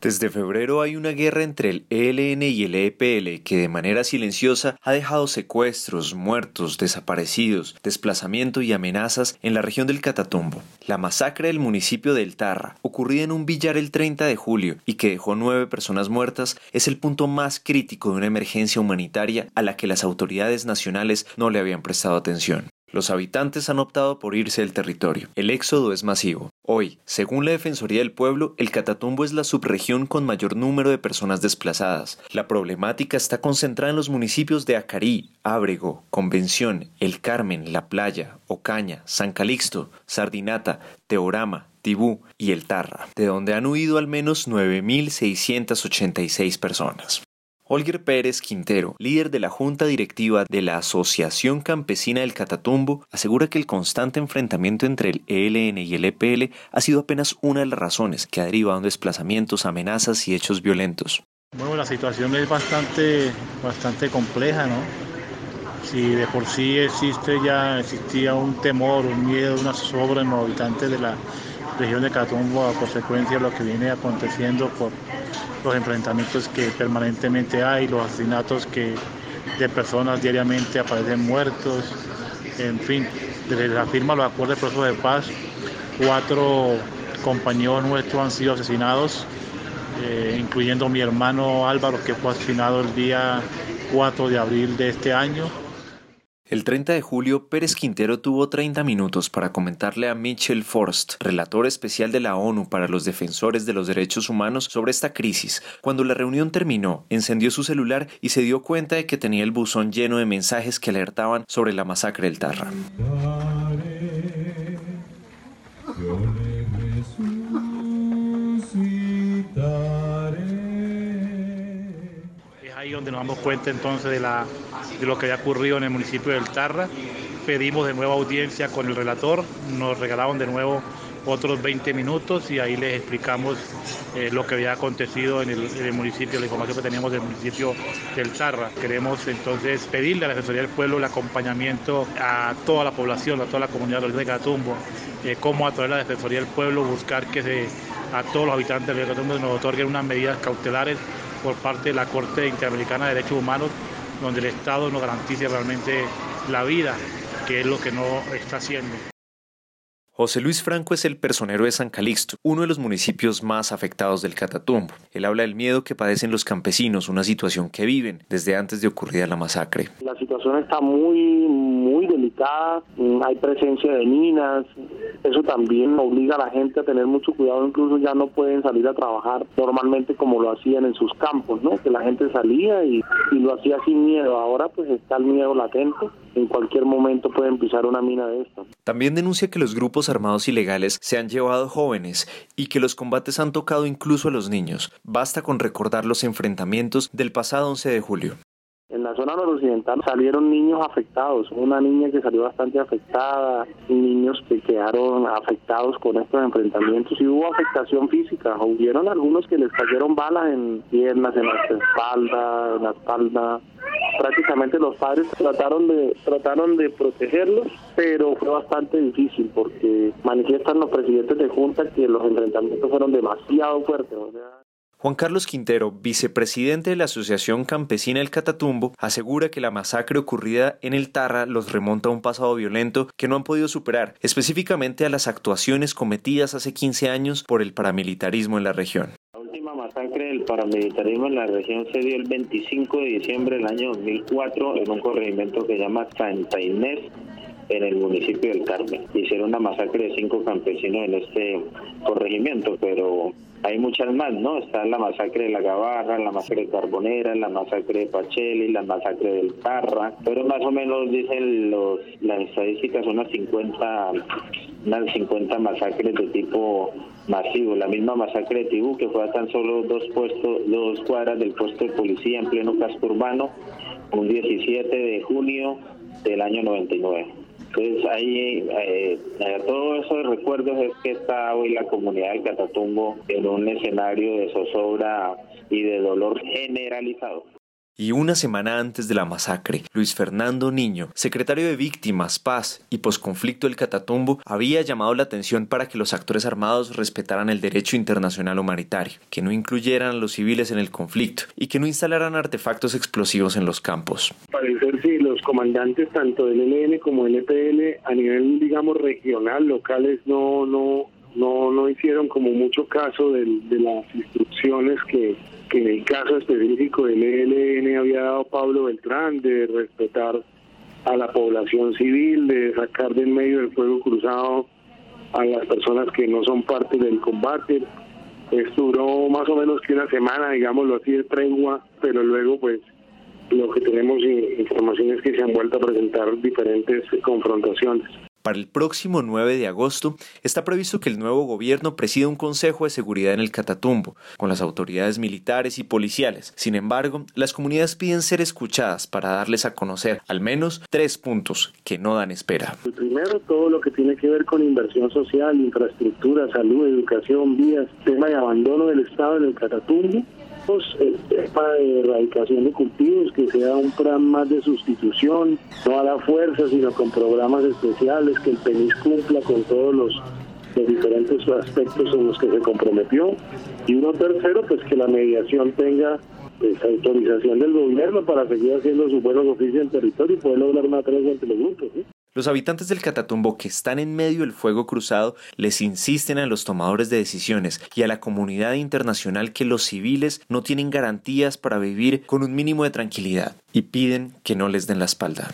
Desde febrero hay una guerra entre el ELN y el EPL que de manera silenciosa ha dejado secuestros, muertos, desaparecidos, desplazamiento y amenazas en la región del Catatumbo. La masacre del municipio del Tarra, ocurrida en un billar el 30 de julio y que dejó nueve personas muertas, es el punto más crítico de una emergencia humanitaria a la que las autoridades nacionales no le habían prestado atención. Los habitantes han optado por irse del territorio. El éxodo es masivo. Hoy, según la Defensoría del Pueblo, el Catatumbo es la subregión con mayor número de personas desplazadas. La problemática está concentrada en los municipios de Acarí, Ábrego, Convención, El Carmen, La Playa, Ocaña, San Calixto, Sardinata, Teorama, Tibú y El Tarra, de donde han huido al menos 9.686 personas. Olger Pérez Quintero, líder de la junta directiva de la Asociación Campesina del Catatumbo, asegura que el constante enfrentamiento entre el ELN y el EPL ha sido apenas una de las razones que ha derivado en desplazamientos, amenazas y hechos violentos. Bueno, la situación es bastante, bastante compleja, ¿no? Si de por sí existe ya, existía un temor, un miedo, una sobra en los habitantes de la región de Catatumbo a consecuencia de lo que viene aconteciendo por los enfrentamientos que permanentemente hay, los asesinatos que de personas diariamente aparecen muertos, en fin, desde la firma de los acuerdos de proceso de paz, cuatro compañeros nuestros han sido asesinados, eh, incluyendo mi hermano Álvaro, que fue asesinado el día 4 de abril de este año. El 30 de julio, Pérez Quintero tuvo 30 minutos para comentarle a Mitchell Forst, relator especial de la ONU para los defensores de los derechos humanos, sobre esta crisis. Cuando la reunión terminó, encendió su celular y se dio cuenta de que tenía el buzón lleno de mensajes que alertaban sobre la masacre del Tarra. Damos cuenta entonces de, la, de lo que había ocurrido en el municipio del Tarra. Pedimos de nuevo audiencia con el relator, nos regalaron de nuevo otros 20 minutos y ahí les explicamos eh, lo que había acontecido en el, municipio, la información que teníamos del municipio del Tarra. Queremos entonces pedirle a la Defensoría del Pueblo el acompañamiento a toda la población, a toda la comunidad de Catatumbo, eh, cómo a través de la Defensoría del Pueblo buscar que se, a todos los habitantes de Catatumbo nos otorguen unas medidas cautelares por parte de la Corte Interamericana de Derechos Humanos, donde el Estado no garantice realmente la vida, que es lo que no está haciendo. José Luis Franco es el personero de San Calixto, uno de los municipios más afectados del Catatumbo. Él habla del miedo que padecen los campesinos, una situación que viven desde antes de ocurrida la masacre. La situación está muy, muy delicada, mm, hay presencia de minas, eso también obliga a la gente a tener mucho cuidado, incluso ya no pueden salir a trabajar normalmente como lo hacían en sus campos, ¿no? Que la gente salía y, y lo hacía sin miedo, ahora pues está el miedo latente, en cualquier momento pueden pisar una mina de estas. También denuncia que los grupos armados ilegales se han llevado jóvenes y que los combates han tocado incluso a los niños. Basta con recordar los enfrentamientos del pasado 11 de julio. Zona noroccidental salieron niños afectados, una niña que salió bastante afectada, niños que quedaron afectados con estos enfrentamientos y hubo afectación física. Hubieron algunos que les cayeron balas en piernas, en la espalda, en la espalda. Prácticamente los padres trataron de trataron de protegerlos, pero fue bastante difícil porque manifiestan los presidentes de junta que los enfrentamientos fueron demasiado fuertes. O sea, Juan Carlos Quintero, vicepresidente de la Asociación Campesina El Catatumbo, asegura que la masacre ocurrida en el Tarra los remonta a un pasado violento que no han podido superar, específicamente a las actuaciones cometidas hace 15 años por el paramilitarismo en la región. La última masacre del paramilitarismo en la región se dio el 25 de diciembre del año 2004 en un corregimiento que se llama Santa Inés en el municipio del Carmen. Hicieron una masacre de cinco campesinos en este corregimiento, pero hay muchas más, ¿no? Está la masacre de la Gabarra, la masacre de Carbonera, la masacre de Pacheli, la masacre del Parra, pero más o menos dicen los las estadísticas unas 50 unas 50 masacres de tipo masivo. La misma masacre de Tibú, que fue a tan solo dos puestos, dos cuadras del puesto de policía en pleno casco urbano, un 17 de junio del año 99. Entonces ahí eh, eh, todos esos recuerdos es que está hoy la comunidad del Catatumbo en un escenario de zozobra y de dolor generalizado. Y una semana antes de la masacre, Luis Fernando Niño, secretario de Víctimas, Paz y Posconflicto del Catatumbo, había llamado la atención para que los actores armados respetaran el derecho internacional humanitario, que no incluyeran a los civiles en el conflicto y que no instalaran artefactos explosivos en los campos. Parecer si los comandantes tanto del ELN como del EPL a nivel digamos regional, locales no no no no hicieron como mucho caso de las instrucciones que que en el caso específico del ELN había dado Pablo Beltrán de respetar a la población civil, de sacar del medio del fuego cruzado a las personas que no son parte del combate. Esto duró más o menos que una semana, digámoslo así, de tregua, pero luego pues lo que tenemos información es que se han vuelto a presentar diferentes confrontaciones. Para el próximo 9 de agosto está previsto que el nuevo gobierno presida un Consejo de Seguridad en el Catatumbo, con las autoridades militares y policiales. Sin embargo, las comunidades piden ser escuchadas para darles a conocer al menos tres puntos que no dan espera. primero, todo lo que tiene que ver con inversión social, infraestructura, salud, educación, vías, tema de abandono del Estado en el Catatumbo el tema de erradicación de cultivos, que sea un plan más de sustitución, no a la fuerza, sino con programas especiales, que el PENIS cumpla con todos los, diferentes aspectos en los que se comprometió. Y uno tercero, pues que la mediación tenga pues, autorización del gobierno para seguir haciendo sus buenos oficios en territorio y poder lograr una tregua entre los grupos. Los habitantes del Catatumbo que están en medio del fuego cruzado les insisten a los tomadores de decisiones y a la comunidad internacional que los civiles no tienen garantías para vivir con un mínimo de tranquilidad y piden que no les den la espalda.